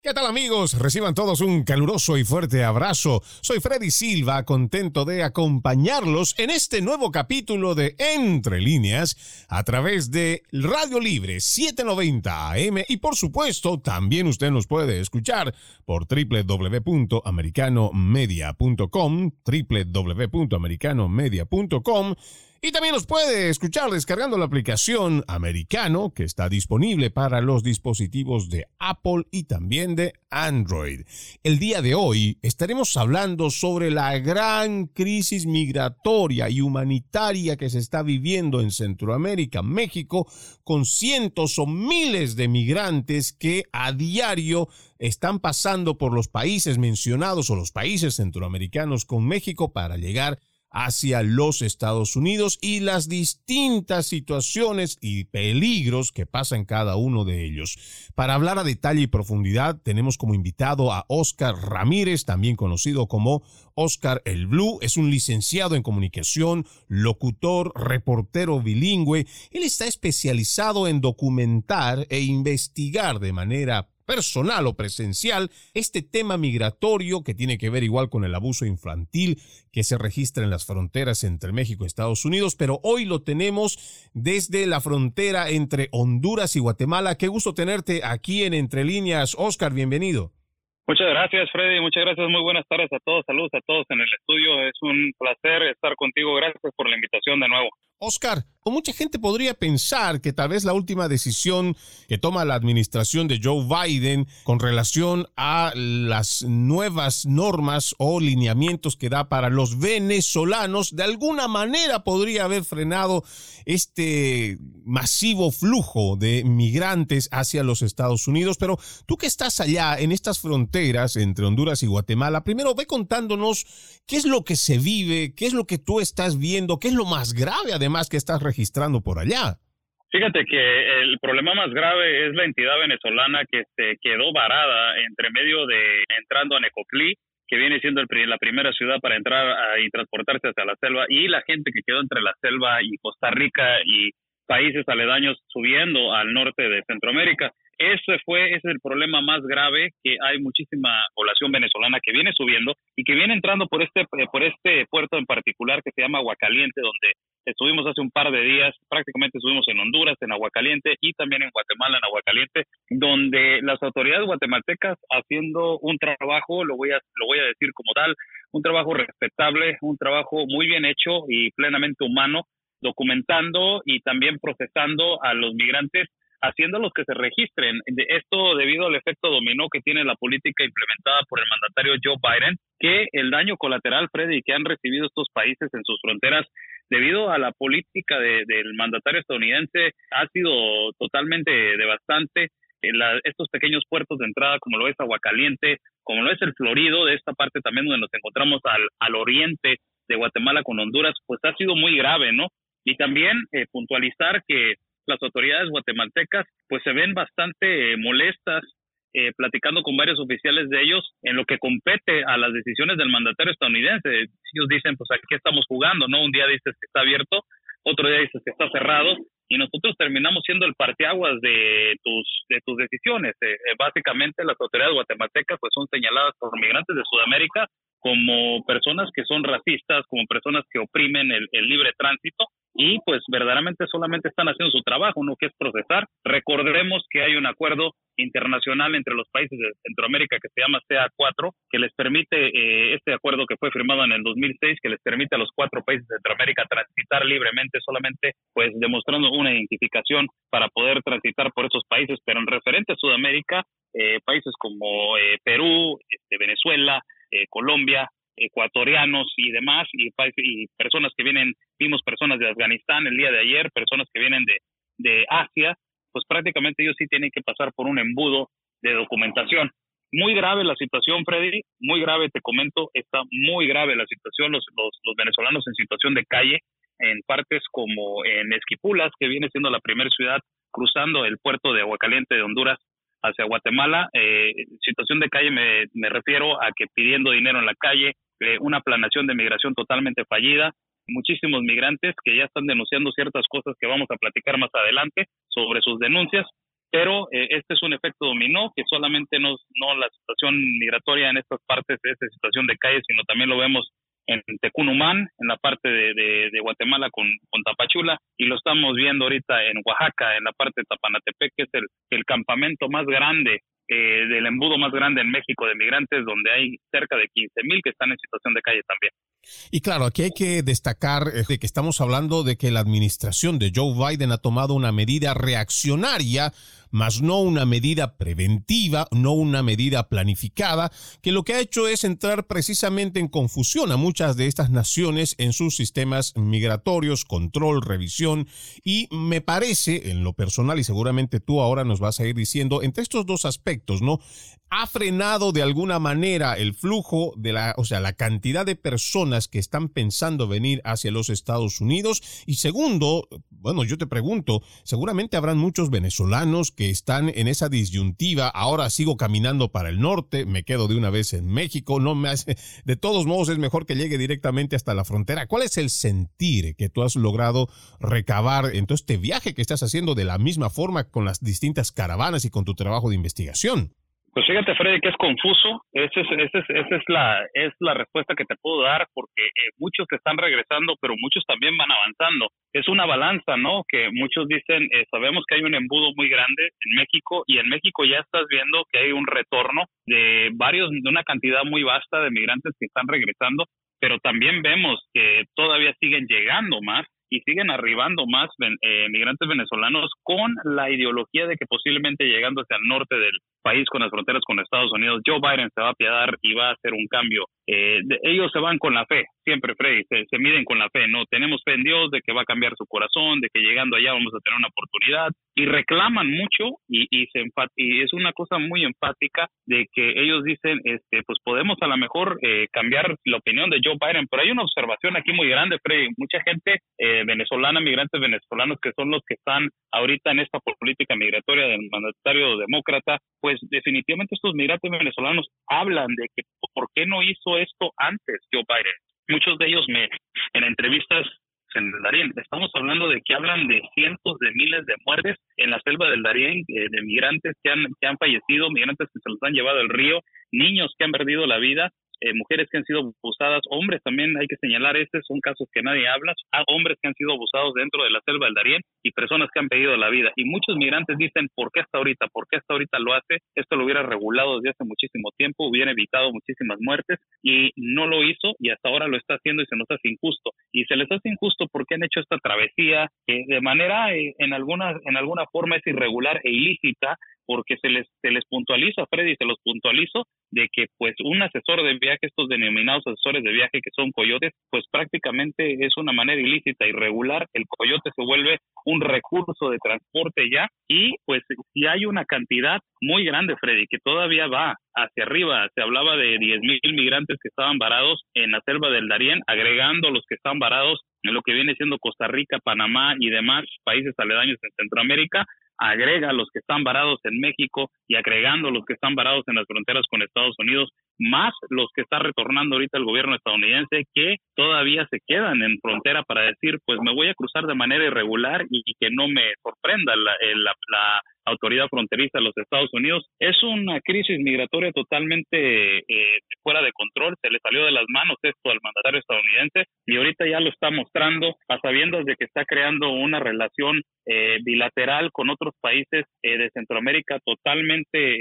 ¿Qué tal amigos? Reciban todos un caluroso y fuerte abrazo. Soy Freddy Silva, contento de acompañarlos en este nuevo capítulo de Entre líneas a través de Radio Libre 790 AM y por supuesto también usted nos puede escuchar por www.americanomedia.com, www.americanomedia.com y también nos puede escuchar descargando la aplicación Americano que está disponible para los dispositivos de Apple y también de Android. El día de hoy estaremos hablando sobre la gran crisis migratoria y humanitaria que se está viviendo en Centroamérica, México, con cientos o miles de migrantes que a diario están pasando por los países mencionados o los países centroamericanos con México para llegar hacia los Estados Unidos y las distintas situaciones y peligros que pasan cada uno de ellos. Para hablar a detalle y profundidad tenemos como invitado a Oscar Ramírez, también conocido como Oscar el Blue. Es un licenciado en comunicación, locutor, reportero bilingüe. Él está especializado en documentar e investigar de manera personal o presencial este tema migratorio que tiene que ver igual con el abuso infantil que se registra en las fronteras entre México y Estados Unidos, pero hoy lo tenemos desde la frontera entre Honduras y Guatemala. Qué gusto tenerte aquí en Entre Líneas. Oscar, bienvenido. Muchas gracias, Freddy. Muchas gracias. Muy buenas tardes a todos. Saludos a todos en el estudio. Es un placer estar contigo. Gracias por la invitación de nuevo. Oscar, mucha gente podría pensar que tal vez la última decisión que toma la administración de Joe Biden con relación a las nuevas normas o lineamientos que da para los venezolanos, de alguna manera podría haber frenado este masivo flujo de migrantes hacia los Estados Unidos. Pero tú que estás allá en estas fronteras entre Honduras y Guatemala, primero ve contándonos qué es lo que se vive, qué es lo que tú estás viendo, qué es lo más grave además más que estás registrando por allá. Fíjate que el problema más grave es la entidad venezolana que se quedó varada entre medio de entrando a Necoclí, que viene siendo el, la primera ciudad para entrar y transportarse hacia la selva, y la gente que quedó entre la selva y Costa Rica y países aledaños subiendo al norte de Centroamérica. Ese fue, ese es el problema más grave, que hay muchísima población venezolana que viene subiendo y que viene entrando por este, por este puerto en particular que se llama Aguacaliente, donde estuvimos hace un par de días, prácticamente estuvimos en Honduras, en Aguacaliente y también en Guatemala, en Aguacaliente, donde las autoridades guatemaltecas haciendo un trabajo, lo voy a, lo voy a decir como tal, un trabajo respetable, un trabajo muy bien hecho y plenamente humano, documentando y también procesando a los migrantes haciéndolos que se registren. Esto debido al efecto dominó que tiene la política implementada por el mandatario Joe Biden, que el daño colateral, Freddy, que han recibido estos países en sus fronteras debido a la política del mandatario estadounidense ha sido totalmente devastante. estos pequeños puertos de entrada, como lo es Aguacaliente, como lo es el Florido, de esta parte también donde nos encontramos al, al oriente de Guatemala con Honduras, pues ha sido muy grave, ¿no? Y también eh, puntualizar que las autoridades guatemaltecas pues se ven bastante eh, molestas eh, platicando con varios oficiales de ellos en lo que compete a las decisiones del mandatario estadounidense. Ellos dicen, pues aquí estamos jugando, ¿no? Un día dices que está abierto, otro día dices que está cerrado, y nosotros terminamos siendo el parteaguas de tus, de tus decisiones. Eh, básicamente las autoridades guatemaltecas pues son señaladas por migrantes de Sudamérica como personas que son racistas, como personas que oprimen el, libre tránsito y pues verdaderamente solamente están haciendo su trabajo, no que es procesar. Recordemos que hay un acuerdo internacional entre los países de Centroamérica que se llama CA4, que les permite, eh, este acuerdo que fue firmado en el 2006, que les permite a los cuatro países de Centroamérica transitar libremente, solamente pues demostrando una identificación para poder transitar por esos países, pero en referente a Sudamérica, eh, países como eh, Perú, este, Venezuela, Colombia, ecuatorianos y demás, y, y personas que vienen, vimos personas de Afganistán el día de ayer, personas que vienen de, de Asia, pues prácticamente ellos sí tienen que pasar por un embudo de documentación. Muy grave la situación, Freddy, muy grave, te comento, está muy grave la situación, los, los, los venezolanos en situación de calle, en partes como en Esquipulas, que viene siendo la primera ciudad cruzando el puerto de Aguacaliente de Honduras hacia Guatemala. Eh, situación de calle me, me, refiero a que pidiendo dinero en la calle, eh, una planación de migración totalmente fallida, muchísimos migrantes que ya están denunciando ciertas cosas que vamos a platicar más adelante sobre sus denuncias, pero eh, este es un efecto dominó que solamente no, no la situación migratoria en estas partes es de situación de calle, sino también lo vemos en Tecunumán, en la parte de, de, Guatemala con, con, Tapachula, y lo estamos viendo ahorita en Oaxaca, en la parte de Tapanatepec, que es el, el campamento más grande eh, del embudo más grande en México de migrantes, donde hay cerca de 15 mil que están en situación de calle también. Y claro, aquí hay que destacar eh, que estamos hablando de que la administración de Joe Biden ha tomado una medida reaccionaria mas no una medida preventiva, no una medida planificada, que lo que ha hecho es entrar precisamente en confusión a muchas de estas naciones en sus sistemas migratorios, control, revisión, y me parece, en lo personal, y seguramente tú ahora nos vas a ir diciendo, entre estos dos aspectos, ¿no? ha frenado de alguna manera el flujo de la, o sea, la cantidad de personas que están pensando venir hacia los Estados Unidos. Y segundo, bueno, yo te pregunto, seguramente habrán muchos venezolanos que están en esa disyuntiva, ahora sigo caminando para el norte, me quedo de una vez en México, no me hace, de todos modos es mejor que llegue directamente hasta la frontera. ¿Cuál es el sentir que tú has logrado recabar en todo este viaje que estás haciendo de la misma forma con las distintas caravanas y con tu trabajo de investigación? Pues fíjate, Freddy, que es confuso. Esa es, esa es, esa es, la, es la respuesta que te puedo dar, porque eh, muchos que están regresando, pero muchos también van avanzando. Es una balanza, ¿no? Que muchos dicen, eh, sabemos que hay un embudo muy grande en México y en México ya estás viendo que hay un retorno de varios, de una cantidad muy vasta de migrantes que están regresando, pero también vemos que todavía siguen llegando más y siguen arribando más eh, migrantes venezolanos con la ideología de que posiblemente llegando hacia el norte del país con las fronteras con Estados Unidos, Joe Biden se va a apiadar y va a hacer un cambio. Eh, ellos se van con la fe, siempre Freddy, se, miden con la fe, ¿no? Tenemos fe en Dios de que va a cambiar su corazón, de que llegando allá vamos a tener una oportunidad y reclaman mucho y, y, se y es una cosa muy enfática de que ellos dicen, este, pues podemos a lo mejor eh, cambiar la opinión de Joe Biden, pero hay una observación aquí muy grande, Freddy, mucha gente eh, venezolana, migrantes venezolanos que son los que están ahorita en esta política migratoria del mandatario demócrata, pues definitivamente estos migrantes venezolanos hablan de que por qué no hizo esto antes Joe Biden. Muchos de ellos me en entrevistas en el Darién. Estamos hablando de que hablan de cientos de miles de muertes en la selva del Darién, eh, de migrantes que han, que han fallecido, migrantes que se los han llevado al río, niños que han perdido la vida eh, mujeres que han sido abusadas, hombres también hay que señalar, estos son casos que nadie habla, hombres que han sido abusados dentro de la selva del Darién y personas que han pedido la vida. Y muchos migrantes dicen, ¿por qué hasta ahorita? ¿Por qué hasta ahorita lo hace? Esto lo hubiera regulado desde hace muchísimo tiempo, hubiera evitado muchísimas muertes y no lo hizo y hasta ahora lo está haciendo y se nos hace injusto. Y se les hace injusto porque han hecho esta travesía que de manera, eh, en, alguna, en alguna forma es irregular e ilícita, porque se les, se les puntualiza, Freddy, se los puntualizo, de que pues un asesor de viaje, estos denominados asesores de viaje que son coyotes, pues prácticamente es una manera ilícita, irregular, el coyote se vuelve un recurso de transporte ya y pues si hay una cantidad muy grande, Freddy, que todavía va hacia arriba, se hablaba de 10 mil migrantes que estaban varados en la selva del Darién, agregando los que están varados en lo que viene siendo Costa Rica, Panamá y demás países aledaños en Centroamérica, agrega los que están varados en México y agregando los que están varados en las fronteras con Estados Unidos, más los que está retornando ahorita el gobierno estadounidense que todavía se quedan en frontera para decir, pues me voy a cruzar de manera irregular y, que no me sorprenda la, la, autoridad fronteriza de los Estados Unidos. Es una crisis migratoria totalmente eh, fuera de control, se le salió de las manos esto al mandatario estadounidense y ahorita ya lo está mostrando a sabiendas de que está creando una relación eh, bilateral con otros países eh, de Centroamérica totalmente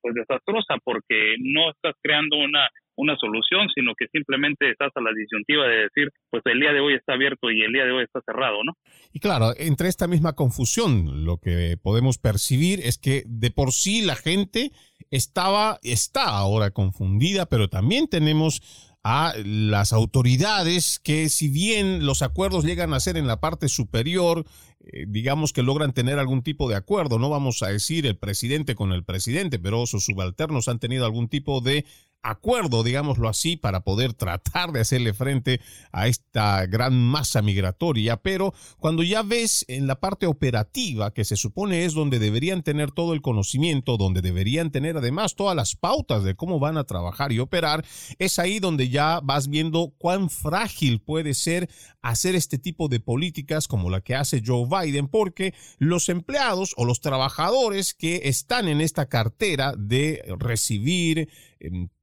pues desastrosa porque no estás creando una una solución, sino que simplemente estás a la disyuntiva de decir, pues el día de hoy está abierto y el día de hoy está cerrado, ¿no? Y claro, entre esta misma confusión, lo que podemos percibir es que de por sí la gente estaba, está ahora confundida, pero también tenemos a las autoridades que si bien los acuerdos llegan a ser en la parte superior, eh, digamos que logran tener algún tipo de acuerdo, no vamos a decir el presidente con el presidente, pero sus subalternos han tenido algún tipo de acuerdo, digámoslo así, para poder tratar de hacerle frente a esta gran masa migratoria. Pero cuando ya ves en la parte operativa, que se supone es donde deberían tener todo el conocimiento, donde deberían tener además todas las pautas de cómo van a trabajar y operar, es ahí donde ya vas viendo cuán frágil puede ser hacer este tipo de políticas como la que hace Joe Biden, porque los empleados o los trabajadores que están en esta cartera de recibir,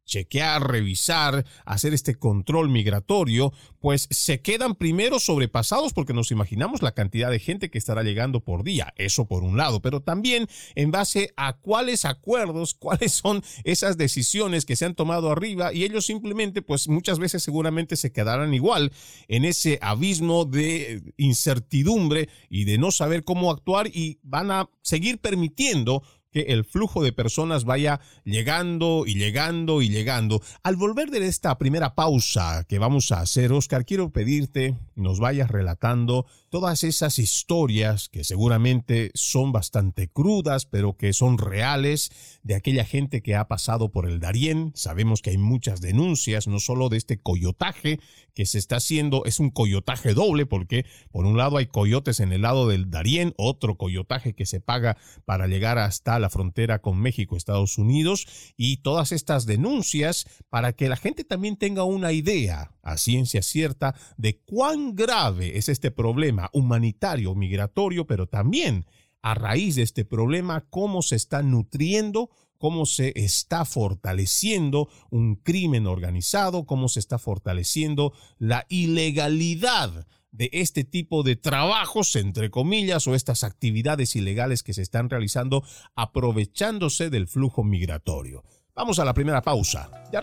chequear, revisar, hacer este control migratorio, pues se quedan primero sobrepasados porque nos imaginamos la cantidad de gente que estará llegando por día, eso por un lado, pero también en base a cuáles acuerdos, cuáles son esas decisiones que se han tomado arriba y ellos simplemente, pues muchas veces seguramente se quedarán igual en ese abismo de incertidumbre y de no saber cómo actuar y van a seguir permitiendo que el flujo de personas vaya llegando y llegando y llegando. Al volver de esta primera pausa que vamos a hacer, Oscar, quiero pedirte nos vayas relatando todas esas historias que seguramente son bastante crudas, pero que son reales, de aquella gente que ha pasado por el Darién. Sabemos que hay muchas denuncias, no solo de este coyotaje que se está haciendo, es un coyotaje doble, porque por un lado hay coyotes en el lado del Darién, otro coyotaje que se paga para llegar hasta la frontera con México, Estados Unidos, y todas estas denuncias para que la gente también tenga una idea a ciencia cierta de cuán grave es este problema humanitario, migratorio, pero también a raíz de este problema, cómo se está nutriendo, cómo se está fortaleciendo un crimen organizado, cómo se está fortaleciendo la ilegalidad de este tipo de trabajos, entre comillas, o estas actividades ilegales que se están realizando aprovechándose del flujo migratorio. Vamos a la primera pausa. Ya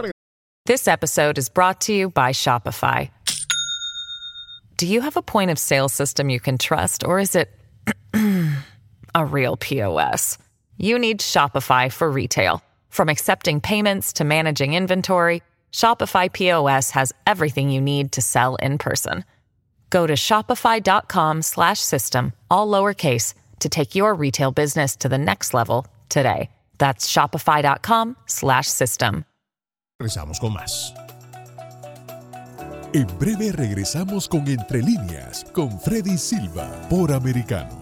This episode is brought to you by Shopify. Do you have a point of sale system you can trust, or is it a real POS? You need Shopify for retail. From accepting payments to managing inventory, Shopify POS has everything you need to sell in person. Go to shopify.com/system all lowercase to take your retail business to the next level today. That's shopify.com/system. Regresamos con más. En breve regresamos con Entre líneas con Freddy Silva por Americano.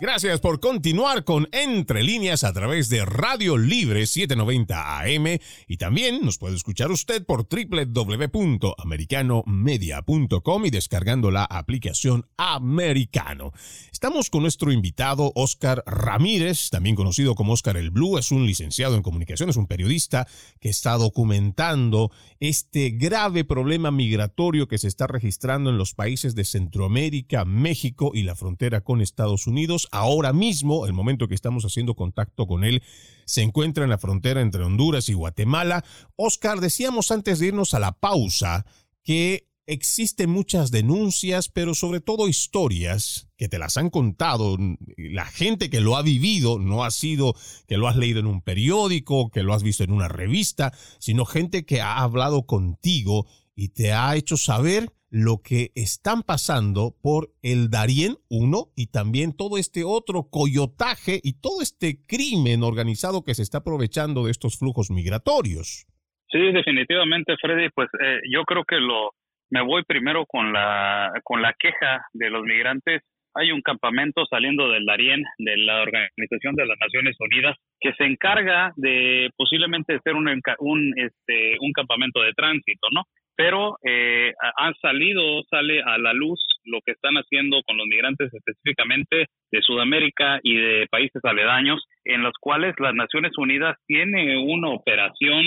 Gracias por continuar con Entre líneas a través de Radio Libre 790 AM y también nos puede escuchar usted por www.americanomedia.com y descargando la aplicación Americano. Estamos con nuestro invitado Oscar Ramírez, también conocido como Oscar el Blue, es un licenciado en comunicación, es un periodista que está documentando este grave problema migratorio que se está registrando en los países de Centroamérica, México y la frontera con Estados Unidos ahora mismo, el momento que estamos haciendo contacto con él, se encuentra en la frontera entre Honduras y Guatemala. Oscar, decíamos antes de irnos a la pausa que existen muchas denuncias, pero sobre todo historias que te las han contado. La gente que lo ha vivido no ha sido que lo has leído en un periódico, que lo has visto en una revista, sino gente que ha hablado contigo y te ha hecho saber lo que están pasando por el Darién 1 y también todo este otro coyotaje y todo este crimen organizado que se está aprovechando de estos flujos migratorios. Sí, definitivamente, Freddy, pues eh, yo creo que lo, Me voy primero con la, con la queja de los migrantes. Hay un campamento saliendo del Darién, de la Organización de las Naciones Unidas, que se encarga de posiblemente ser un, un, este, un campamento de tránsito, ¿no? Pero eh, han salido, sale a la luz lo que están haciendo con los migrantes específicamente de Sudamérica y de países aledaños, en los cuales las Naciones Unidas tiene una operación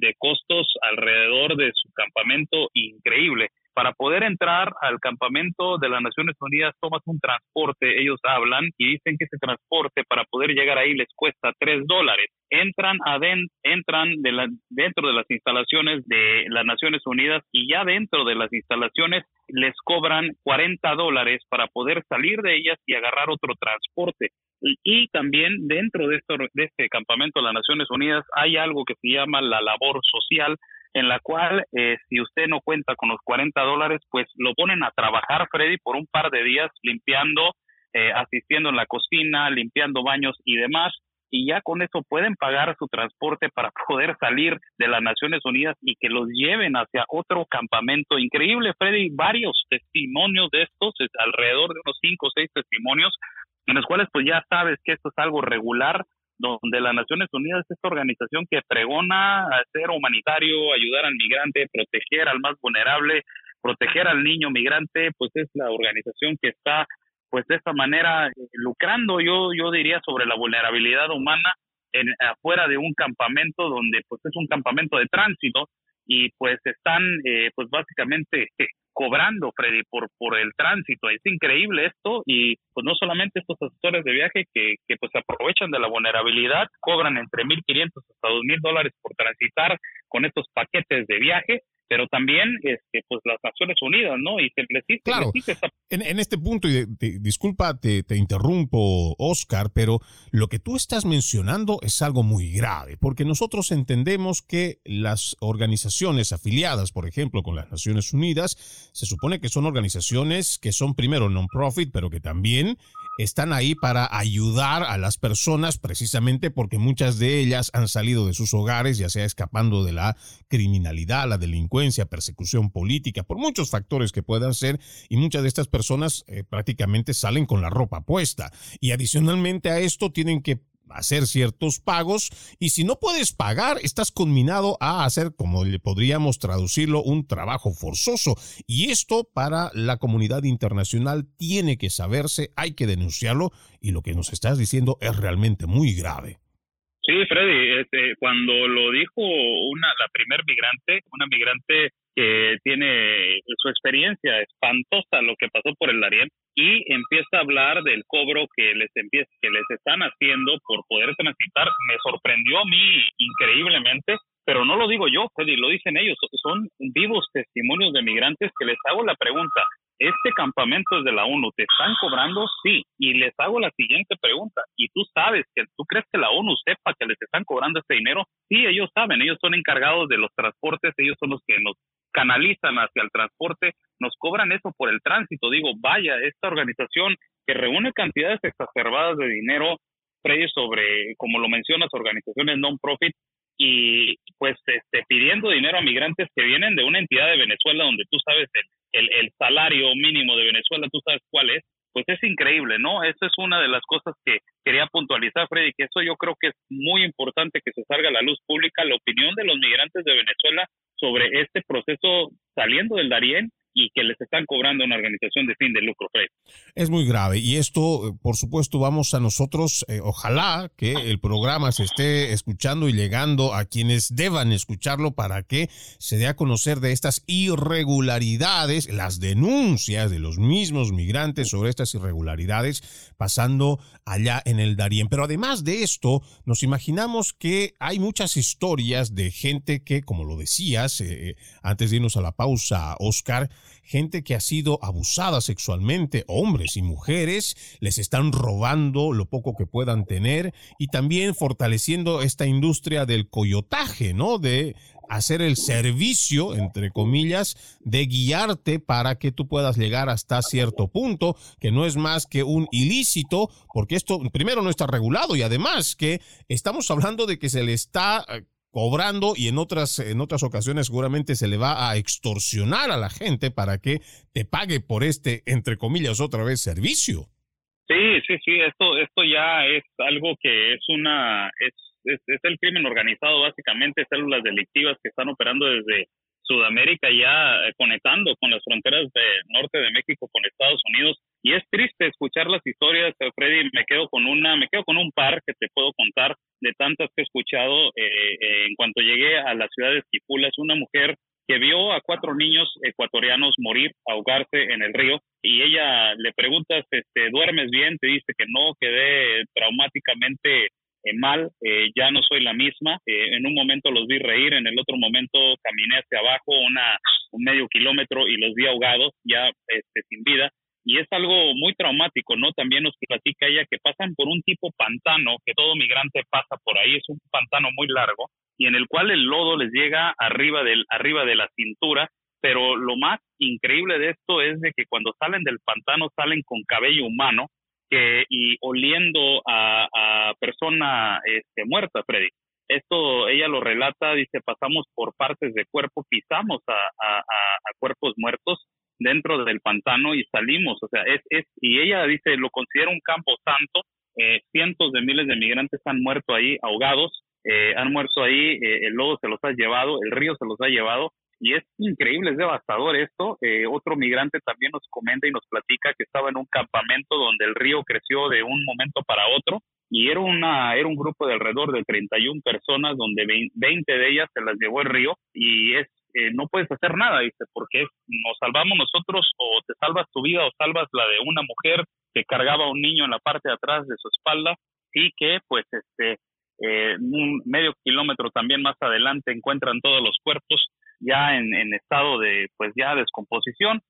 de costos alrededor de su campamento increíble. Para poder entrar al campamento de las Naciones Unidas tomas un transporte, ellos hablan y dicen que ese transporte para poder llegar ahí les cuesta tres dólares. Entran, adent entran de la, dentro de las instalaciones de las Naciones Unidas y ya dentro de las instalaciones les cobran 40 dólares para poder salir de ellas y agarrar otro transporte. Y, también dentro de, de este campamento de las Naciones Unidas hay algo que se llama la labor social, en la cual eh, si usted no cuenta con los 40 dólares, pues lo ponen a trabajar, Freddy, por un par de días limpiando, eh, asistiendo en la cocina, limpiando baños y demás. Y ya con eso pueden pagar su transporte para poder salir de las Naciones Unidas y que los lleven hacia otro campamento. Increíble, Freddy, varios testimonios de estos, alrededor de unos cinco o seis testimonios, en los cuales pues ya sabes que esto es algo regular, donde las Naciones Unidas es esta organización que pregona ser humanitario, ayudar al migrante, proteger al más vulnerable, proteger al niño migrante, pues es la organización que está pues de esta manera lucrando yo yo diría sobre la vulnerabilidad humana en afuera de un campamento donde pues es un campamento de tránsito y pues están eh, pues básicamente cobrando, Freddy, por, por el tránsito. Es increíble esto y pues no solamente estos asesores de viaje que, que pues aprovechan de la vulnerabilidad, cobran entre 1.500 hasta 2.000 dólares por transitar con estos paquetes de viaje pero también este, pues las Naciones Unidas, ¿no? Y se les claro. en, este punto, y disculpa, te, te, interrumpo, Oscar, pero lo que tú estás mencionando es algo muy grave, porque nosotros entendemos que las organizaciones afiliadas, por ejemplo, con las Naciones Unidas, se supone que son organizaciones que son primero non-profit, pero que también están ahí para ayudar a las personas precisamente porque muchas de ellas han salido de sus hogares, ya sea escapando de la criminalidad, la delincuencia, persecución política, por muchos factores que puedan ser, y muchas de estas personas eh, prácticamente salen con la ropa puesta. Y adicionalmente a esto tienen que hacer ciertos pagos y si no puedes pagar, estás conminado a hacer, como le podríamos traducirlo, un trabajo forzoso. Y esto para la comunidad internacional tiene que saberse, hay que denunciarlo y lo que nos estás diciendo es realmente muy grave. Sí, Freddy, este, cuando lo dijo una, la primer migrante, una migrante que tiene su experiencia espantosa, lo que pasó por el Darién, y empieza a hablar del cobro que les empieza, que les están haciendo por poder transitar. Me sorprendió a mí increíblemente, pero no lo digo yo, Freddy, lo dicen ellos. Son vivos testimonios de migrantes que les hago la pregunta. ¿Este campamento es de la ONU? ¿Te están cobrando? Sí. Y les hago la siguiente pregunta. ¿Y tú sabes que tú crees que la ONU sepa que les están cobrando este dinero? Sí, ellos saben. Ellos son encargados de los transportes. Ellos son los que nos canalizan hacia el transporte, nos cobran eso por el tránsito. Digo, vaya, esta organización que reúne cantidades exacerbadas de dinero, Freddy, sobre, como lo mencionas, organizaciones non-profit, y pues este, pidiendo dinero a migrantes que vienen de una entidad de Venezuela donde tú sabes el, el, salario mínimo de Venezuela, tú sabes cuál es, pues es increíble, ¿no? Esa es una de las cosas que quería puntualizar, Freddy, que eso yo creo que es muy importante que se salga a la luz pública, la opinión de los migrantes de Venezuela sobre este proceso saliendo del Darién y que les están cobrando una organización de fin de lucro, Fred. Es muy grave y esto, eh, por supuesto, vamos a nosotros, eh, ojalá que el programa se esté escuchando y llegando a quienes deban escucharlo para que se dé a conocer de estas irregularidades, las denuncias de los mismos migrantes sobre estas irregularidades pasando allá en el Darién. Pero además de esto, nos imaginamos que hay muchas historias de gente que, como lo decías, eh, antes de irnos a la pausa, Oscar, gente que ha sido abusada sexualmente, hombres y mujeres, les están robando lo poco que puedan tener y también fortaleciendo esta industria del coyotaje, ¿no? De hacer el servicio, entre comillas, de guiarte para que tú puedas llegar hasta cierto punto, que no es más que un ilícito, porque esto primero no está regulado y además que estamos hablando de que se le está cobrando y en otras, en otras ocasiones seguramente se le va a extorsionar a la gente para que te pague por este, entre comillas, otra vez servicio. Sí, sí, sí, esto, esto ya es algo que es una, es, es, es el crimen organizado básicamente, células delictivas que están operando desde Sudamérica ya eh, conectando con las fronteras de norte de México con Estados Unidos y es triste escuchar las historias eh, Freddy me quedo con una me quedo con un par que te puedo contar de tantas que he escuchado eh, en cuanto llegué a la ciudad de Esquipulas una mujer que vio a cuatro niños ecuatorianos morir ahogarse en el río y ella le preguntas este duermes bien te dice que no quedé traumáticamente eh, mal, eh, ya no soy la misma. Eh, en un momento los vi reír, en el otro momento caminé hacia abajo una, un medio kilómetro y los vi ahogados, ya este, sin vida. Y es algo muy traumático, ¿no? También nos platica ella que pasan por un tipo pantano, que todo migrante pasa por ahí, es un pantano muy largo, y en el cual el lodo les llega arriba, del, arriba de la cintura, pero lo más increíble de esto es de que cuando salen del pantano salen con cabello humano, y oliendo a, persona este, muerta, Freddy. Esto ella lo relata, dice, pasamos por partes de cuerpo, pisamos a cuerpos muertos dentro del pantano y salimos, o sea, es, es, y ella dice, lo considera un campo santo, eh, cientos de miles de migrantes han muerto ahí ahogados, eh, han muerto ahí, eh, el lodo se los ha llevado, el río se los ha llevado, y es increíble, es devastador esto. Eh, otro migrante también nos comenta y nos platica que estaba en un campamento donde el río creció de un momento para otro y era una era un grupo de alrededor de 31 personas donde 20 de ellas se las llevó el río y es eh, no puedes hacer nada, dice, porque nos salvamos nosotros o te salvas tu vida o salvas la de una mujer que cargaba a un niño en la parte de atrás de su espalda y que pues este eh, un medio kilómetro también más adelante encuentran todos los cuerpos ya en, estado de pues ya descomposición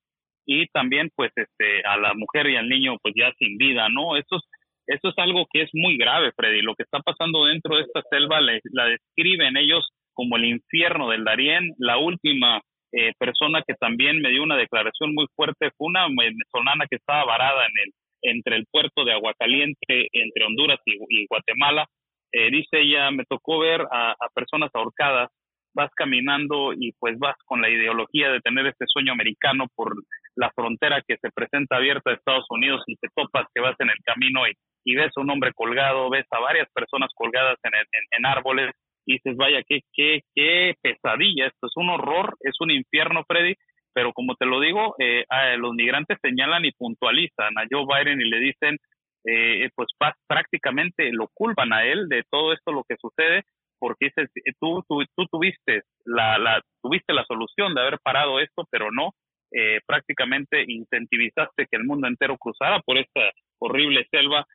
y también pues este a la mujer y al niño pues ya sin vida, ¿no? Eso es, eso es algo que es muy grave, Freddy. Lo que está pasando dentro de esta selva la describen ellos como el infierno del Darién. La última eh, persona que también me dio una declaración muy fuerte fue una venezolana que estaba varada en el entre el puerto de Aguacaliente, entre Honduras y, Guatemala. Eh, dice ella, me tocó ver a, personas ahorcadas vas caminando y pues vas con la ideología de tener este sueño americano por la frontera que se presenta abierta a Estados Unidos y te topas que vas en el camino y, y ves a un hombre colgado, ves a varias personas colgadas en, en, árboles y dices, vaya, qué, pesadilla, esto es un horror, es un infierno, Freddy, pero como te lo digo, eh, los migrantes señalan y puntualizan a Joe Biden y le dicen, eh, pues prácticamente lo culpan a él de todo esto lo que sucede porque eh, tú tuviste, la, la, tuviste la solución de haber parado esto, pero no, eh, prácticamente incentivizaste que el mundo entero cruzara por esta horrible selva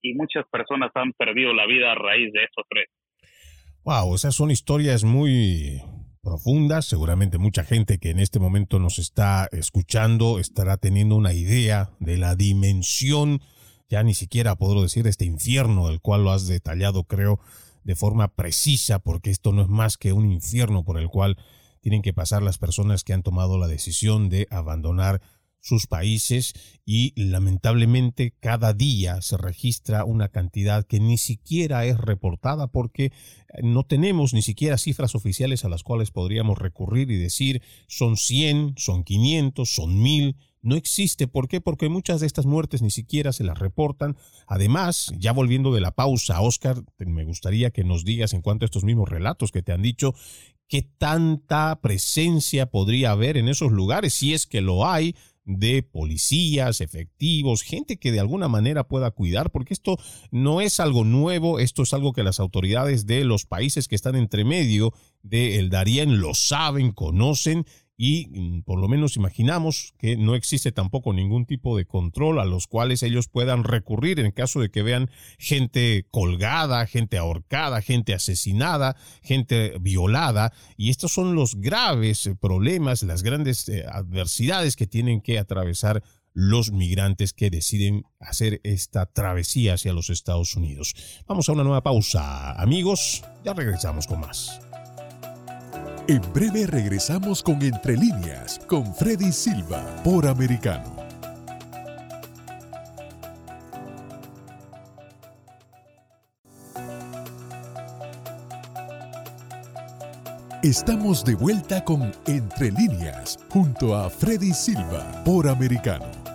y muchas personas han perdido la vida a raíz de eso, tres. Wow, esas son historias muy profundas. Seguramente mucha gente que en este momento nos está escuchando estará teniendo una idea de la dimensión, ya ni siquiera puedo decir este infierno del cual lo has detallado, creo, de forma precisa, porque esto no es más que un infierno por el cual tienen que pasar las personas que han tomado la decisión de abandonar sus países y lamentablemente cada día se registra una cantidad que ni siquiera es reportada porque no tenemos ni siquiera cifras oficiales a las cuales podríamos recurrir y decir son 100, son 500, son 1000, no existe. ¿Por qué? Porque muchas de estas muertes ni siquiera se las reportan. Además, ya volviendo de la pausa, Oscar, me gustaría que nos digas en cuanto a estos mismos relatos que te han dicho, qué tanta presencia podría haber en esos lugares, si es que lo hay, de policías, efectivos, gente que de alguna manera pueda cuidar, porque esto no es algo nuevo, esto es algo que las autoridades de los países que están entre medio de el Darién lo saben, conocen y mm, por lo menos imaginamos que no existe tampoco ningún tipo de control a los cuales ellos puedan recurrir en caso de que vean gente colgada, gente ahorcada, gente asesinada, gente violada. Y estos son los graves eh, problemas, las grandes eh, adversidades que tienen que atravesar los migrantes que deciden hacer esta travesía hacia los Estados Unidos. Vamos a una nueva pausa, amigos, ya regresamos con más. En breve regresamos con Entre líneas con Freddy Silva por Americano. Estamos de vuelta con Entre líneas, junto a Freddy Silva, por Americano.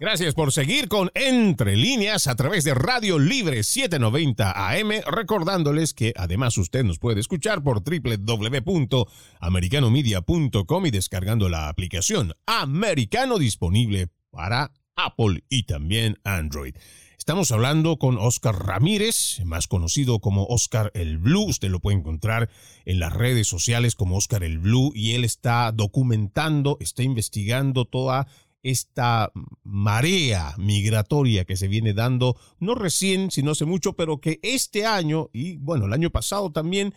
Gracias por seguir con Entre líneas a través de Radio Libre 790 AM, recordándoles que además usted nos puede escuchar por www.americanomedia.com y descargando la aplicación Americano disponible para Apple y también Android. Estamos hablando con Oscar Ramírez, más conocido como Oscar el Blue. Usted lo puede encontrar en las redes sociales como Oscar el Blue y él está documentando, está investigando toda esta marea migratoria que se viene dando, no recién, sino hace mucho, pero que este año y bueno, el año pasado también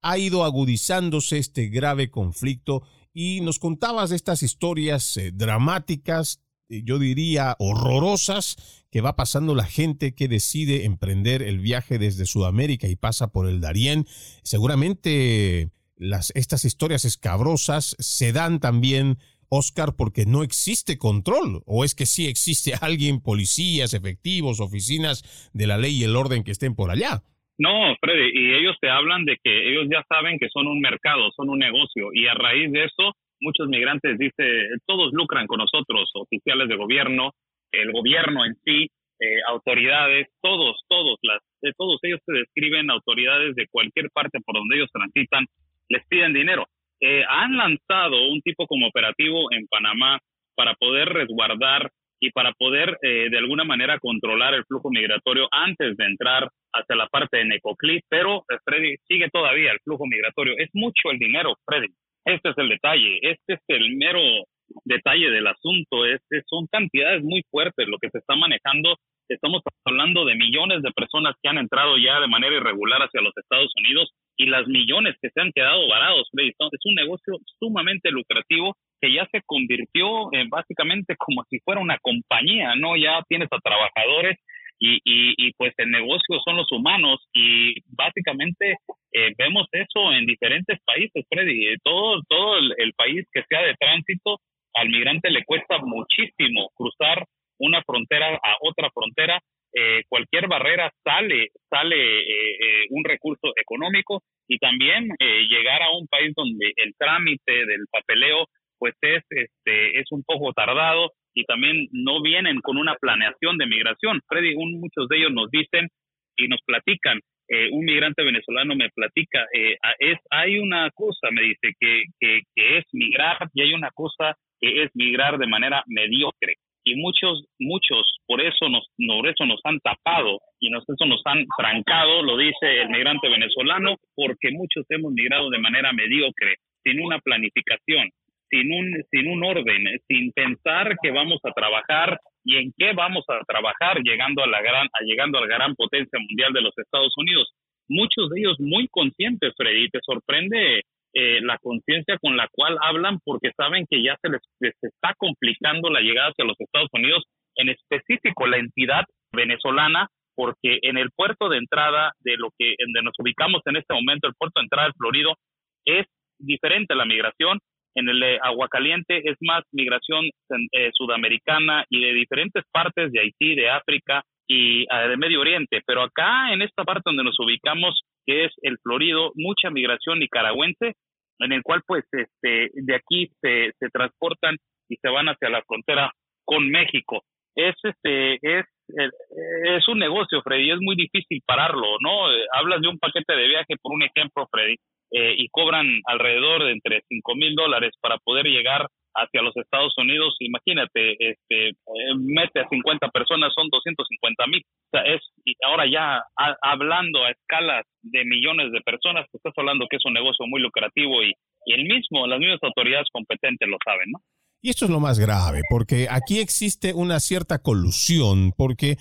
ha ido agudizándose este grave conflicto y nos contabas estas historias eh, dramáticas, eh, yo diría horrorosas, que va pasando la gente que decide emprender el viaje desde Sudamérica y pasa por el Darién. Seguramente las, estas historias escabrosas se dan también Oscar, porque no existe control? ¿O es que sí existe alguien, policías, efectivos, oficinas de la ley y el orden que estén por allá? No, Freddy, y ellos te hablan de que ellos ya saben que son un mercado, son un negocio, y a raíz de eso, muchos migrantes dicen, todos lucran con nosotros, oficiales de gobierno, el gobierno en sí, eh, autoridades, todos, todos, las, de todos ellos se describen autoridades de cualquier parte por donde ellos transitan, les piden dinero. Eh, han lanzado un tipo como operativo en Panamá para poder resguardar y para poder eh, de alguna manera controlar el flujo migratorio antes de entrar hacia la parte de Necoclí, pero eh, Freddy sigue todavía el flujo migratorio. Es mucho el dinero, Freddy. Este es el detalle, este es el mero detalle del asunto, es, son cantidades muy fuertes lo que se está manejando. Estamos hablando de millones de personas que han entrado ya de manera irregular hacia los Estados Unidos y las millones que se han quedado varados, Es un negocio sumamente lucrativo que ya se convirtió en básicamente como si fuera una compañía, ¿no? Ya tienes a trabajadores y, y, pues el negocio son los humanos y básicamente eh, vemos eso en diferentes países, Freddy. Todo, todo el, país que sea de tránsito, al migrante le cuesta muchísimo cruzar una frontera a otra frontera eh, cualquier barrera sale, sale eh, eh, un recurso económico y también llegar a un país donde el trámite del papeleo pues es, este, es un poco tardado y también no vienen con una planeación de migración. Freddy, muchos de ellos nos dicen y nos platican, un migrante venezolano me platica, es, hay una cosa, me dice, que, que, que es migrar y hay una cosa que es migrar de manera mediocre y muchos, muchos por eso nos, por eso nos han tapado y nos, eso nos han trancado, lo dice el migrante venezolano, porque muchos hemos migrado de manera mediocre, sin una planificación, sin un, sin un orden, sin pensar que vamos a trabajar y en qué vamos a trabajar llegando a la gran, llegando a la gran potencia mundial de los Estados Unidos. Muchos de ellos muy conscientes, Freddy, te sorprende eh, la conciencia con la cual hablan porque saben que ya se les, está complicando la llegada hacia los Estados Unidos, en específico la entidad venezolana, porque en el puerto de entrada de lo que donde nos ubicamos en este momento, el puerto de entrada del Florido, es diferente la migración. En el Aguacaliente es más migración eh, sudamericana y de diferentes partes de Haití, de África y ah, de Medio Oriente. Pero acá en esta parte donde nos ubicamos que es el Florido, mucha migración nicaragüense, en el cual pues este de aquí se, se transportan y se van hacia la frontera con México. Es este es es un negocio, Freddy, es muy difícil pararlo, ¿no? Eh, hablas de un paquete de viaje, por un ejemplo, Freddy, eh, y cobran alrededor de entre cinco mil dólares para poder llegar hacia los Estados Unidos, imagínate, este, eh, mete a 50 personas, son 250 mil. O sea, es, y ahora ya hablando a escalas de millones de personas, pues estás hablando que es un negocio muy lucrativo y, y el mismo, las mismas autoridades competentes lo saben, ¿no? Y esto es lo más grave, porque aquí existe una cierta colusión, porque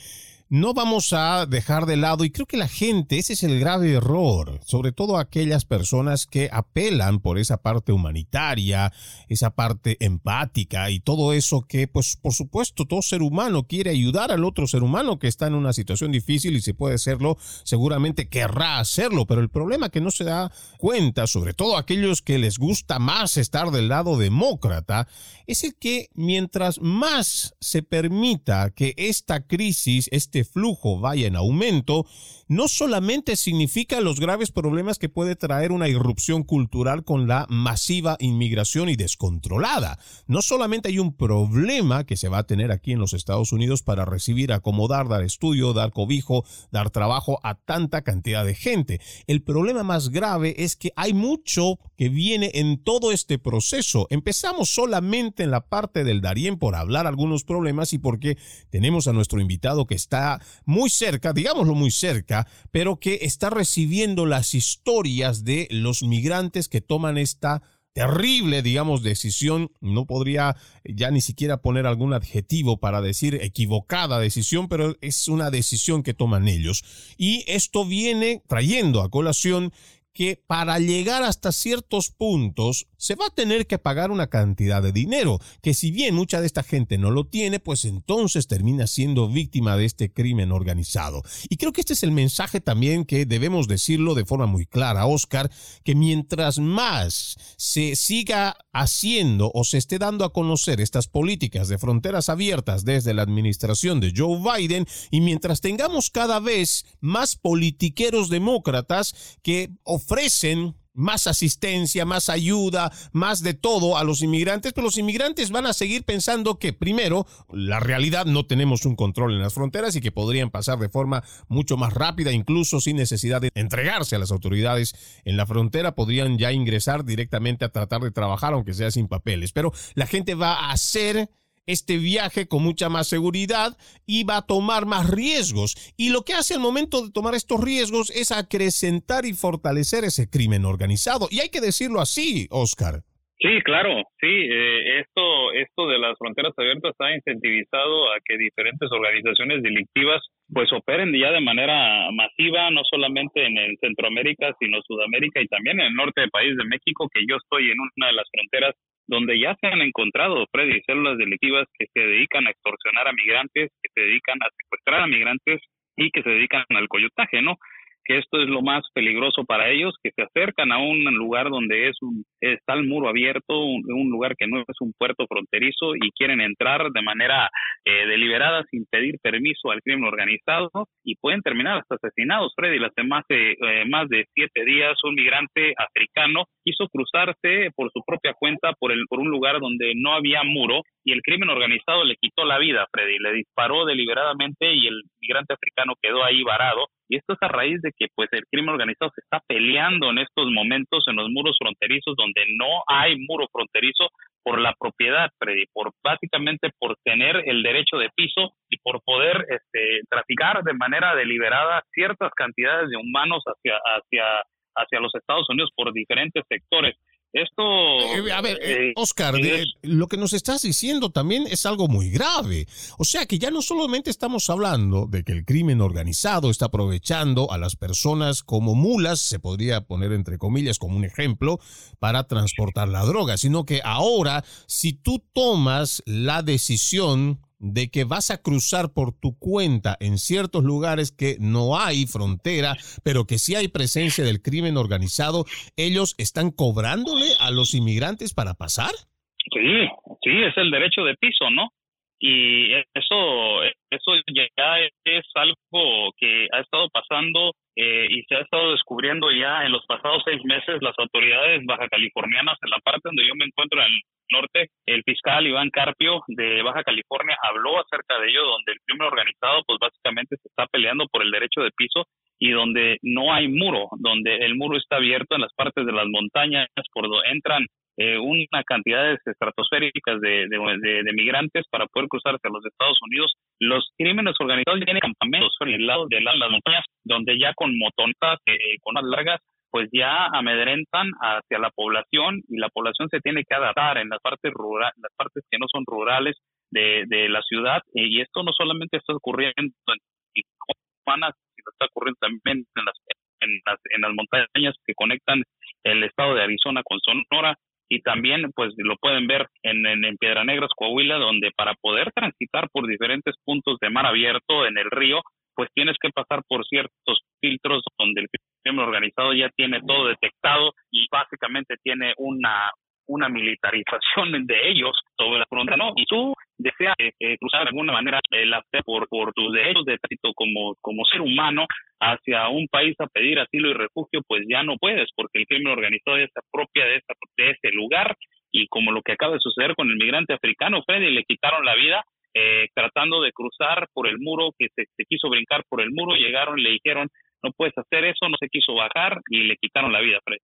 no vamos a dejar de lado, y creo que la gente, ese es el grave error, sobre todo aquellas personas que apelan por esa parte humanitaria, esa parte empática y todo eso que, pues, por supuesto, todo ser humano quiere ayudar al otro ser humano que está en una situación difícil y si puede hacerlo, seguramente querrá hacerlo, pero el problema que no se da cuenta, sobre todo aquellos que les gusta más estar del lado demócrata, es el que mientras más se permita que esta crisis, este ese flujo vaya en aumento, no solamente significa los graves problemas que puede traer una irrupción cultural con la masiva inmigración y descontrolada. No solamente hay un problema que se va a tener aquí en los Estados Unidos para recibir, acomodar, dar estudio, dar cobijo, dar trabajo a tanta cantidad de gente. El problema más grave es que hay mucho que viene en todo este proceso. Empezamos solamente en la parte del Darién por hablar algunos problemas y porque tenemos a nuestro invitado que está muy cerca, digámoslo muy cerca, pero que está recibiendo las historias de los migrantes que toman esta terrible, digamos, decisión, no podría ya ni siquiera poner algún adjetivo para decir equivocada decisión, pero es una decisión que toman ellos. Y esto viene trayendo a colación que para llegar hasta ciertos puntos se va a tener que pagar una cantidad de dinero, que si bien mucha de esta gente no lo tiene, pues entonces termina siendo víctima de este crimen organizado. Y creo que este es el mensaje también que debemos decirlo de forma muy clara, Oscar, que mientras más se siga haciendo o se esté dando a conocer estas políticas de fronteras abiertas desde la administración de Joe Biden, y mientras tengamos cada vez más politiqueros demócratas que ofrecen más asistencia, más ayuda, más de todo a los inmigrantes, pero los inmigrantes van a seguir pensando que primero, la realidad no tenemos un control en las fronteras y que podrían pasar de forma mucho más rápida, incluso sin necesidad de entregarse a las autoridades en la frontera, podrían ya ingresar directamente a tratar de trabajar, aunque sea sin papeles. Pero la gente va a hacer este viaje con mucha más seguridad y va a tomar más riesgos. Y lo que hace al momento de tomar estos riesgos es acrecentar y fortalecer ese crimen organizado. Y hay que decirlo así, Oscar. Sí, claro, sí. Eh, esto, esto de las fronteras abiertas está incentivizado a que diferentes organizaciones delictivas pues operen ya de manera masiva, no solamente en el Centroamérica, sino Sudamérica y también en el norte del país de México, que yo estoy en una de las fronteras donde ya se han encontrado, Freddy, células delictivas que se dedican a extorsionar a migrantes, que se dedican a secuestrar a migrantes y que se dedican al coyotaje, ¿no? Esto es lo más peligroso para ellos, que se acercan a un lugar donde es un, está el muro abierto, un, lugar que no es un puerto fronterizo y quieren entrar de manera eh, deliberada sin pedir permiso al crimen organizado y pueden terminar hasta asesinados. Freddy, hace más de, eh, más de siete días un migrante africano quiso cruzarse por su propia cuenta por, el, por un lugar donde no había muro y el crimen organizado le quitó la vida, Freddy, le disparó deliberadamente y el migrante africano quedó ahí varado y esto es a raíz de que pues el crimen organizado se está peleando en estos momentos en los muros fronterizos donde no hay muro fronterizo por la propiedad, Freddy, por básicamente por tener el derecho de piso y por poder este, traficar de manera deliberada ciertas cantidades de humanos hacia hacia hacia los Estados Unidos por diferentes sectores. Esto. Eh, a ver, eh, eh, Oscar, lo que nos estás diciendo también es algo muy grave. O sea que ya no solamente estamos hablando de que el crimen organizado está aprovechando a las personas como mulas, se podría poner entre comillas como un ejemplo, para transportar la droga, sino que ahora, si tú tomas la decisión de que vas a cruzar por tu cuenta en ciertos lugares que no hay frontera, pero que sí hay presencia del crimen organizado, ellos están cobrándole a los inmigrantes para pasar? Sí, sí, es el derecho de piso, ¿no? Y eso, eso ya es algo que ha estado pasando eh, y se ha estado descubriendo ya en los pasados seis meses. Las autoridades baja californianas en la parte donde yo me encuentro en el norte, el fiscal Iván Carpio de Baja California habló acerca de ello, donde el crimen organizado pues básicamente se está peleando por el derecho de piso y donde no hay muro, donde el muro está abierto en las partes de las montañas por donde entran eh, una cantidad estratosféricas de, de, migrantes para poder cruzar hacia los Estados Unidos. Los crímenes organizados tienen campamentos en el lado de las montañas, donde ya con motonetas, eh, con las largas, pues ya amedrentan hacia la población y la población se tiene que adaptar en las partes rurales, las partes que no son rurales de, de la ciudad y esto no solamente está ocurriendo en Tijuana, sino está ocurriendo también en las, en las, en las montañas que conectan el estado de Arizona con Sonora y también pues lo pueden ver en, en, en Piedra Negras, Coahuila, donde para poder transitar por diferentes puntos de mar abierto en el río, pues tienes que pasar por ciertos filtros donde el crimen organizado ya tiene todo detectado y básicamente tiene una una militarización de ellos sobre la frontera, ¿no? Y tú desea eh, cruzar de alguna manera la por, por tus derechos de tránsito como, como ser humano hacia un país a pedir asilo y refugio, pues ya no puedes, porque el crimen organizado ya se apropia de, esa, de ese lugar y como lo que acaba de suceder con el migrante africano, Freddy, le quitaron la vida eh, tratando de cruzar por el muro, que se, quiso brincar por el muro, llegaron y le dijeron, no puedes hacer eso, no se quiso bajar y le quitaron la vida, Fred.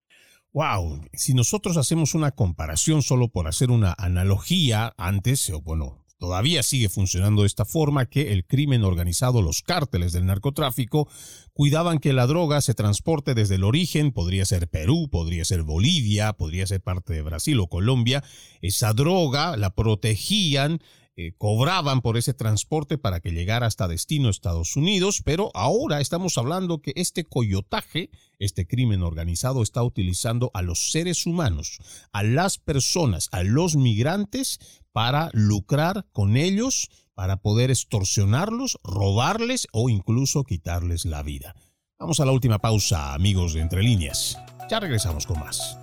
Wow, si nosotros hacemos una comparación solo por hacer una analogía antes, o bueno, todavía sigue funcionando de esta forma que el crimen organizado, los cárteles del narcotráfico, cuidaban que la droga se transporte desde el origen, podría ser Perú, podría ser Bolivia, podría ser parte de Brasil o Colombia, esa droga la protegían, eh, cobraban por ese transporte para que llegara hasta destino Estados Unidos, pero ahora estamos hablando que este coyotaje, este crimen organizado está utilizando a los seres humanos, a las personas, a los migrantes para lucrar con ellos, para poder extorsionarlos, robarles o incluso quitarles la vida. Vamos a la última pausa, amigos de Entre Líneas. Ya regresamos con más.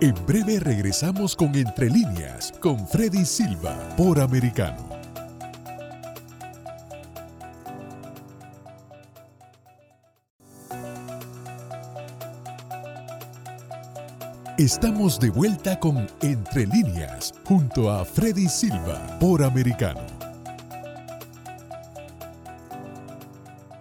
En breve regresamos con Entre líneas con Freddy Silva por Americano. Estamos de vuelta con Entre líneas junto a Freddy Silva por Americano.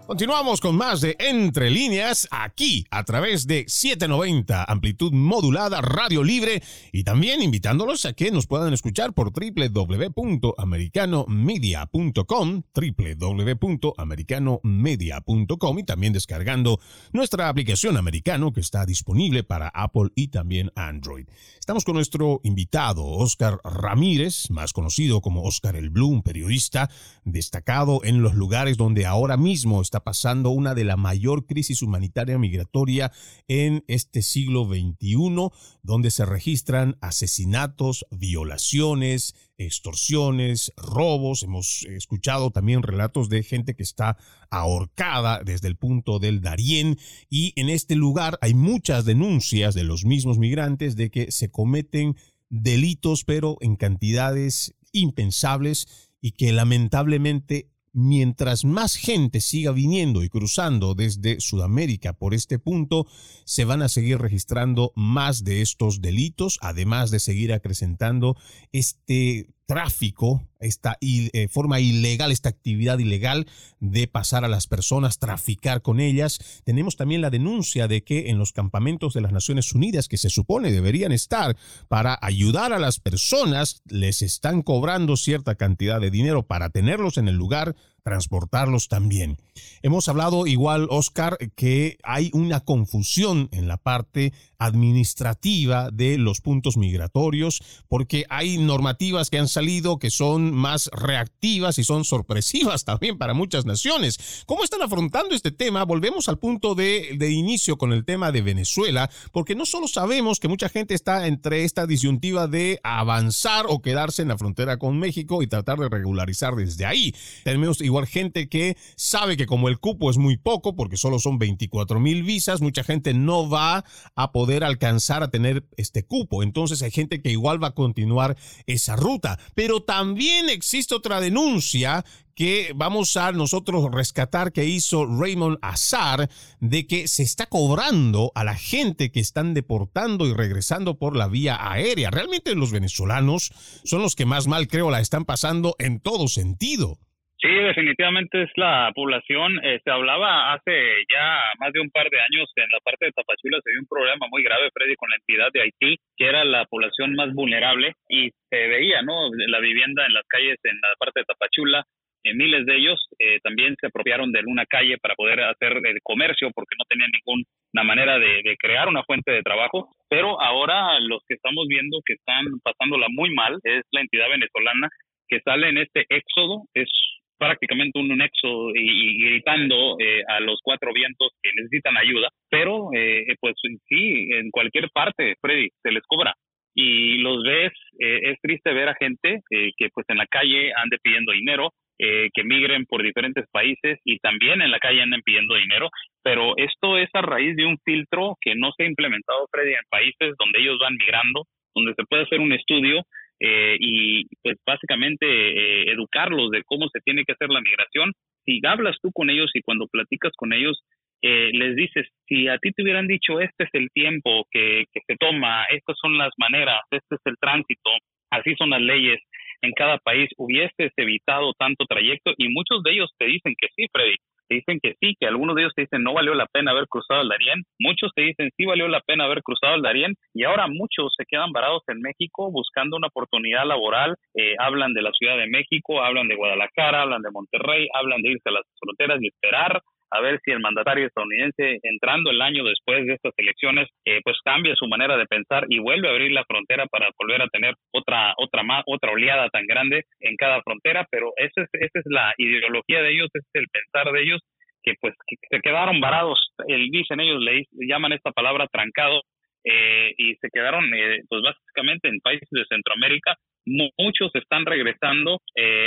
Continuamos con más de Entre líneas aquí a través de 790 amplitud modulada Radio Libre y también invitándolos a que nos puedan escuchar por www.americanomedia.com, www.americanomedia.com y también descargando nuestra aplicación americano que está disponible para Apple y también Android. Estamos con nuestro invitado Oscar Ramírez, más conocido como Oscar el Bloom, periodista destacado en los lugares donde ahora mismo está pasando una de la mayor crisis humanitaria migratoria en este siglo XXI, donde se registran asesinatos, violaciones, extorsiones, robos. Hemos escuchado también relatos de gente que está ahorcada desde el punto del Darién y en este lugar hay muchas denuncias de los mismos migrantes de que se cometen delitos pero en cantidades impensables y que lamentablemente mientras más gente siga viniendo y cruzando desde Sudamérica por este punto, se van a seguir registrando más de estos delitos, además de seguir acrecentando este tráfico, esta eh, forma ilegal, esta actividad ilegal de pasar a las personas, traficar con ellas. Tenemos también la denuncia de que en los campamentos de las Naciones Unidas, que se supone deberían estar para ayudar a las personas, les están cobrando cierta cantidad de dinero para tenerlos en el lugar transportarlos también. Hemos hablado igual, Oscar, que hay una confusión en la parte administrativa de los puntos migratorios, porque hay normativas que han salido que son más reactivas y son sorpresivas también para muchas naciones. ¿Cómo están afrontando este tema? Volvemos al punto de, inicio con el tema de Venezuela, porque no solo sabemos que mucha gente está entre esta disyuntiva de avanzar o quedarse en la frontera con México y tratar de regularizar desde ahí. Tenemos igual gente que sabe que como el cupo es muy poco, porque solo son 24 mil visas, mucha gente no va a poder alcanzar a tener este cupo. Entonces hay gente que igual va a continuar esa ruta. Pero también existe otra denuncia que vamos a nosotros rescatar que hizo Raymond Azar de que se está cobrando a la gente que están deportando y regresando por la vía aérea. Realmente los venezolanos son los que más mal creo la están pasando en todo sentido. Sí, definitivamente es la población. Eh, se hablaba hace ya más de un par de años en la parte de Tapachula se dio un problema muy grave, Freddy, con la entidad de Haití, que era la población más vulnerable y se veía, ¿no? La vivienda en las calles en la parte de Tapachula. Eh, miles de ellos eh, también se apropiaron de una calle para poder hacer el comercio porque no tenían ninguna manera de, de crear una fuente de trabajo. Pero ahora los que estamos viendo que están pasándola muy mal es la entidad venezolana que sale en este éxodo. Es prácticamente un nexo y, gritando eh, a los cuatro vientos que necesitan ayuda, pero eh, pues sí, en cualquier parte, Freddy, se les cobra. Y los ves, eh, es triste ver a gente que pues en la calle ande pidiendo dinero, que migren por diferentes países y también en la calle anden pidiendo dinero, pero esto es a raíz de un filtro que no se ha implementado, Freddy, en países donde ellos van migrando, donde se puede hacer un estudio eh, y pues básicamente eh, educarlos de cómo se tiene que hacer la migración. Si hablas tú con ellos y cuando platicas con ellos, eh, les dices, si a ti te hubieran dicho, este es el tiempo que, se toma, estas son las maneras, este es el tránsito, así son las leyes en cada país, hubieses evitado tanto trayecto y muchos de ellos te dicen que sí, Freddy, dicen que sí, que algunos de ellos te dicen no valió la pena haber cruzado el Darién, muchos te dicen sí valió la pena haber cruzado el Darién y ahora muchos se quedan varados en México buscando una oportunidad laboral, eh, hablan de la Ciudad de México, hablan de Guadalajara, hablan de Monterrey, hablan de irse a las fronteras y esperar a ver si el mandatario estadounidense, entrando el año después de estas elecciones, eh, pues cambia su manera de pensar y vuelve a abrir la frontera para volver a tener otra otra otra oleada tan grande en cada frontera. Pero esa es, esa es la ideología de ellos, ese es el pensar de ellos que pues se quedaron varados, el, dicen ellos, le llaman esta palabra trancado, eh, y se quedaron eh, pues básicamente en países de Centroamérica. Muchos están regresando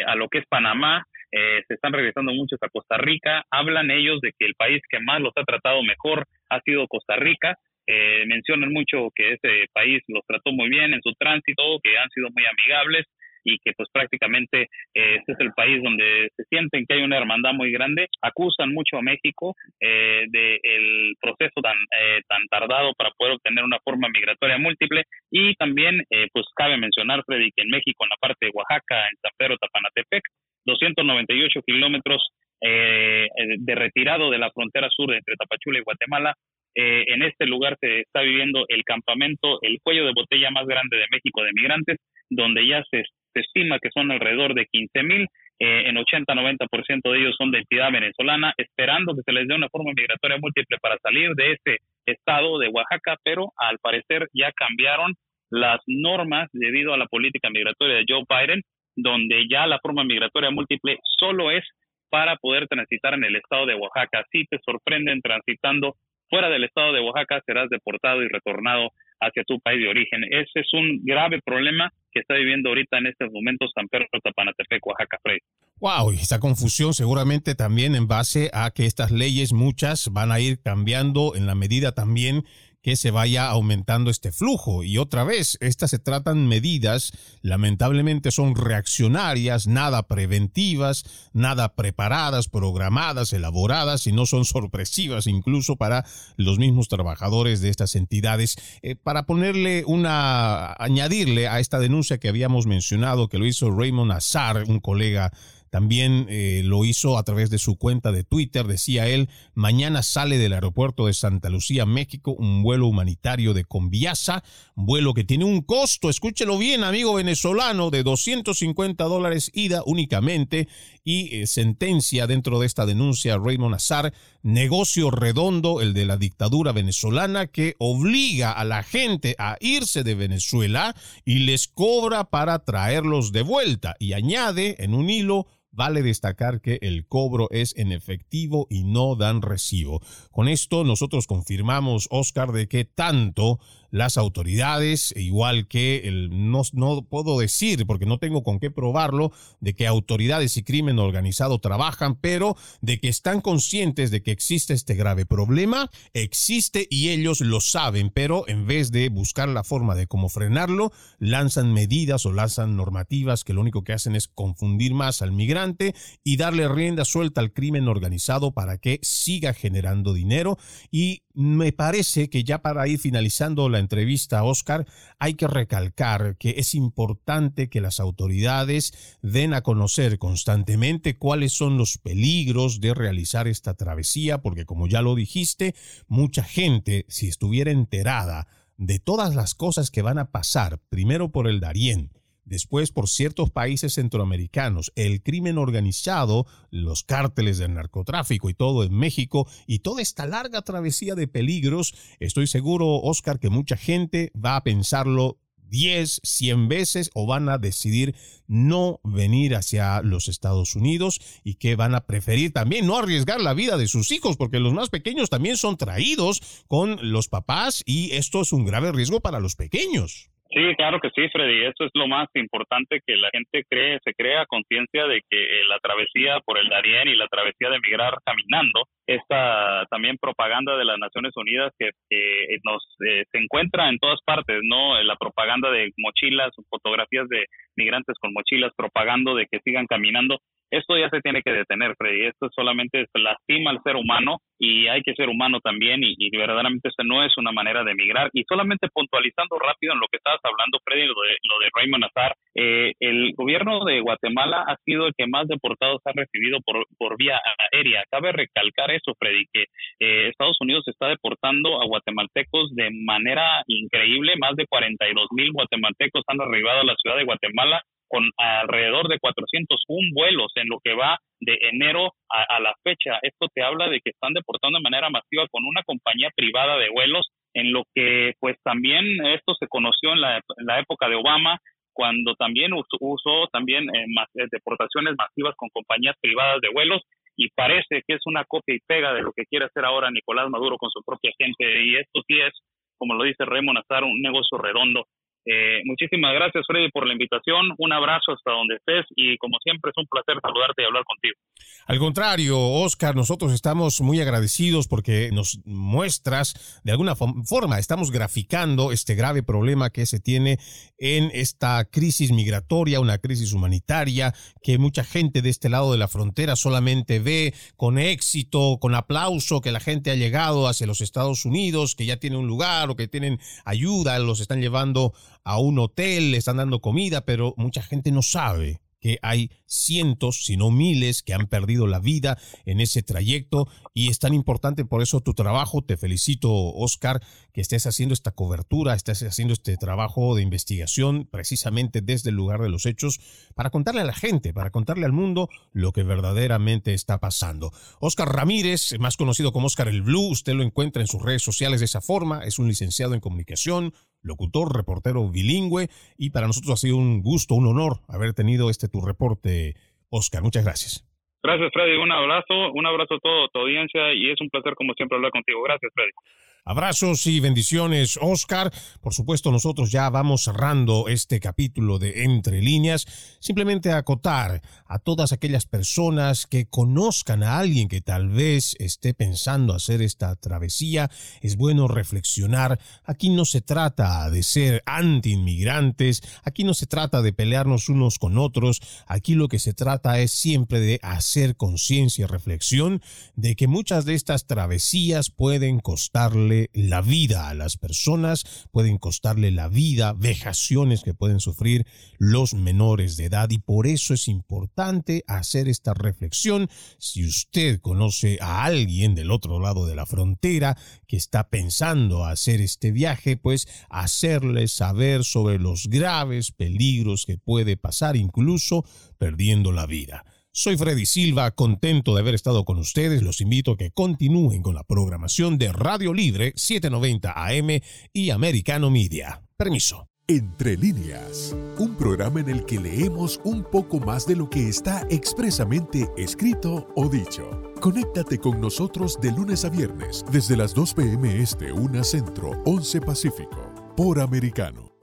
a lo que es Panamá, eh, se están regresando muchos a Costa Rica, hablan ellos de que el país que más los ha tratado mejor ha sido Costa Rica, eh, mencionan mucho que ese país los trató muy bien en su tránsito, que han sido muy amigables y que pues prácticamente eh, este es el país donde se sienten que hay una hermandad muy grande, acusan mucho a México eh, del proceso tan, tan tardado para poder obtener una forma migratoria múltiple. Y también pues cabe mencionar Freddy que en México en la parte de Oaxaca, en San Pedro Tapanatepec, 298 kilómetros eh, de retirado de la frontera sur entre Tapachula y Guatemala. Eh, en este lugar se está viviendo el campamento, el cuello de botella más grande de México de migrantes, donde ya se, estima que son alrededor de 15 mil, eh, en 80-90% de ellos son de entidad venezolana, esperando que se les dé una forma migratoria múltiple para salir de este estado de Oaxaca, pero al parecer ya cambiaron las normas debido a la política migratoria de Joe Biden donde ya la forma migratoria múltiple solo es para poder transitar en el estado de Oaxaca. Si te sorprenden transitando fuera del estado de Oaxaca, serás deportado y retornado hacia tu país de origen. Ese es un grave problema que está viviendo ahorita en estos momentos San Pedro Tapanatepec, Oaxaca, Frey. Wow, y esta confusión seguramente también en base a que estas leyes muchas van a ir cambiando en la medida también que se vaya aumentando este flujo. Y otra vez, estas se tratan medidas, lamentablemente son reaccionarias, nada preventivas, nada preparadas, programadas, elaboradas y no son sorpresivas incluso para los mismos trabajadores de estas entidades. Eh, para ponerle una, añadirle a esta denuncia que habíamos mencionado, que lo hizo Raymond Azar, un colega también eh, lo hizo a través de su cuenta de Twitter. Decía él, mañana sale del aeropuerto de Santa Lucía, México, un vuelo humanitario de Conviasa, vuelo que tiene un costo, escúchelo bien, amigo venezolano, de 250 dólares ida únicamente y eh, sentencia dentro de esta denuncia Raymond Azar, negocio redondo, el de la dictadura venezolana que obliga a la gente a irse de Venezuela y les cobra para traerlos de vuelta y añade en un hilo Vale destacar que el cobro es en efectivo y no dan recibo. Con esto nosotros confirmamos, Oscar, de que tanto las autoridades, igual que el, no, no puedo decir, porque no tengo con qué probarlo, de que autoridades y crimen organizado trabajan, pero de que están conscientes de que existe este grave problema, existe y ellos lo saben, pero en vez de buscar la forma de cómo frenarlo, lanzan medidas o lanzan normativas que lo único que hacen es confundir más al migrante y darle rienda suelta al crimen organizado para que siga generando dinero y me parece que ya para ir finalizando la entrevista, Oscar, hay que recalcar que es importante que las autoridades den a conocer constantemente cuáles son los peligros de realizar esta travesía, porque como ya lo dijiste, mucha gente, si estuviera enterada de todas las cosas que van a pasar, primero por el Darién, Después, por ciertos países centroamericanos, el crimen organizado, los cárteles del narcotráfico y todo en México, y toda esta larga travesía de peligros, estoy seguro, Oscar, que mucha gente va a pensarlo 10, 100 veces o van a decidir no venir hacia los Estados Unidos y que van a preferir también no arriesgar la vida de sus hijos porque los más pequeños también son traídos con los papás y esto es un grave riesgo para los pequeños. Sí, claro que sí, Freddy. Eso es lo más importante que la gente cree, se crea conciencia de que eh, la travesía por el Darién y la travesía de migrar caminando, esta también propaganda de las Naciones Unidas que, nos eh, se encuentra en todas partes, ¿no? La propaganda de mochilas, fotografías de migrantes con mochilas propagando de que sigan caminando esto ya se tiene que detener, Freddy. Esto solamente lastima al ser humano y hay que ser humano también y, verdaderamente esto no es una manera de emigrar. Y solamente puntualizando rápido en lo que estabas hablando, Freddy, lo de, lo de Raymond Azar, eh, el gobierno de Guatemala ha sido el que más deportados ha recibido por, por vía aérea. Cabe recalcar eso, Freddy, que eh, Estados Unidos está deportando a guatemaltecos de manera increíble. Más de 42 mil guatemaltecos han arribado a la ciudad de Guatemala con alrededor de 401 vuelos en lo que va de enero a, la fecha. Esto te habla de que están deportando de manera masiva con una compañía privada de vuelos, en lo que pues también esto se conoció en la, época de Obama, cuando también usó, también eh, eh, deportaciones masivas con compañías privadas de vuelos y parece que es una copia y pega de lo que quiere hacer ahora Nicolás Maduro con su propia gente y esto sí es, como lo dice Raymond Azar, un negocio redondo eh, muchísimas gracias, Freddy, por la invitación. Un abrazo hasta donde estés y como siempre es un placer saludarte y hablar contigo. Al contrario, Oscar, nosotros estamos muy agradecidos porque nos muestras de alguna forma, estamos graficando este grave problema que se tiene en esta crisis migratoria, una crisis humanitaria que mucha gente de este lado de la frontera solamente ve con éxito, con aplauso que la gente ha llegado hacia los Estados Unidos, que ya tiene un lugar o que tienen ayuda, los están llevando a un hotel, le están dando comida, pero mucha gente no sabe que hay cientos, si no miles, que han perdido la vida en ese trayecto y es tan importante por eso tu trabajo. Te felicito, Oscar, que estés haciendo esta cobertura, estés haciendo este trabajo de investigación precisamente desde el lugar de los hechos para contarle a la gente, para contarle al mundo lo que verdaderamente está pasando. Oscar Ramírez, más conocido como Oscar el Blue, usted lo encuentra en sus redes sociales de esa forma, es un licenciado en comunicación, locutor, reportero bilingüe, y para nosotros ha sido un gusto, un honor haber tenido este tu reporte, Oscar. Muchas gracias. Gracias, Freddy. Un abrazo, un abrazo a toda tu audiencia y es un placer como siempre hablar contigo. Gracias, Freddy. Abrazos y bendiciones, Oscar. Por supuesto, nosotros ya vamos cerrando este capítulo de Entre líneas. Simplemente acotar a todas aquellas personas que conozcan a alguien que tal vez esté pensando hacer esta travesía. Es bueno reflexionar. Aquí no se trata de ser anti-inmigrantes. Aquí no se trata de pelearnos unos con otros. Aquí lo que se trata es siempre de hacer conciencia y reflexión de que muchas de estas travesías pueden la vida a las personas, pueden costarle la vida, vejaciones que pueden sufrir los menores de edad y por eso es importante hacer esta reflexión. Si usted conoce a alguien del otro lado de la frontera que está pensando hacer este viaje, pues hacerle saber sobre los graves peligros que puede pasar incluso perdiendo la vida. Soy Freddy Silva, contento de haber estado con ustedes. Los invito a que continúen con la programación de Radio Libre 790 AM y Americano Media. Permiso. Entre líneas, un programa en el que leemos un poco más de lo que está expresamente escrito o dicho. Conéctate con nosotros de lunes a viernes desde las 2 pm este, 1 centro, 11 pacífico, por Americano.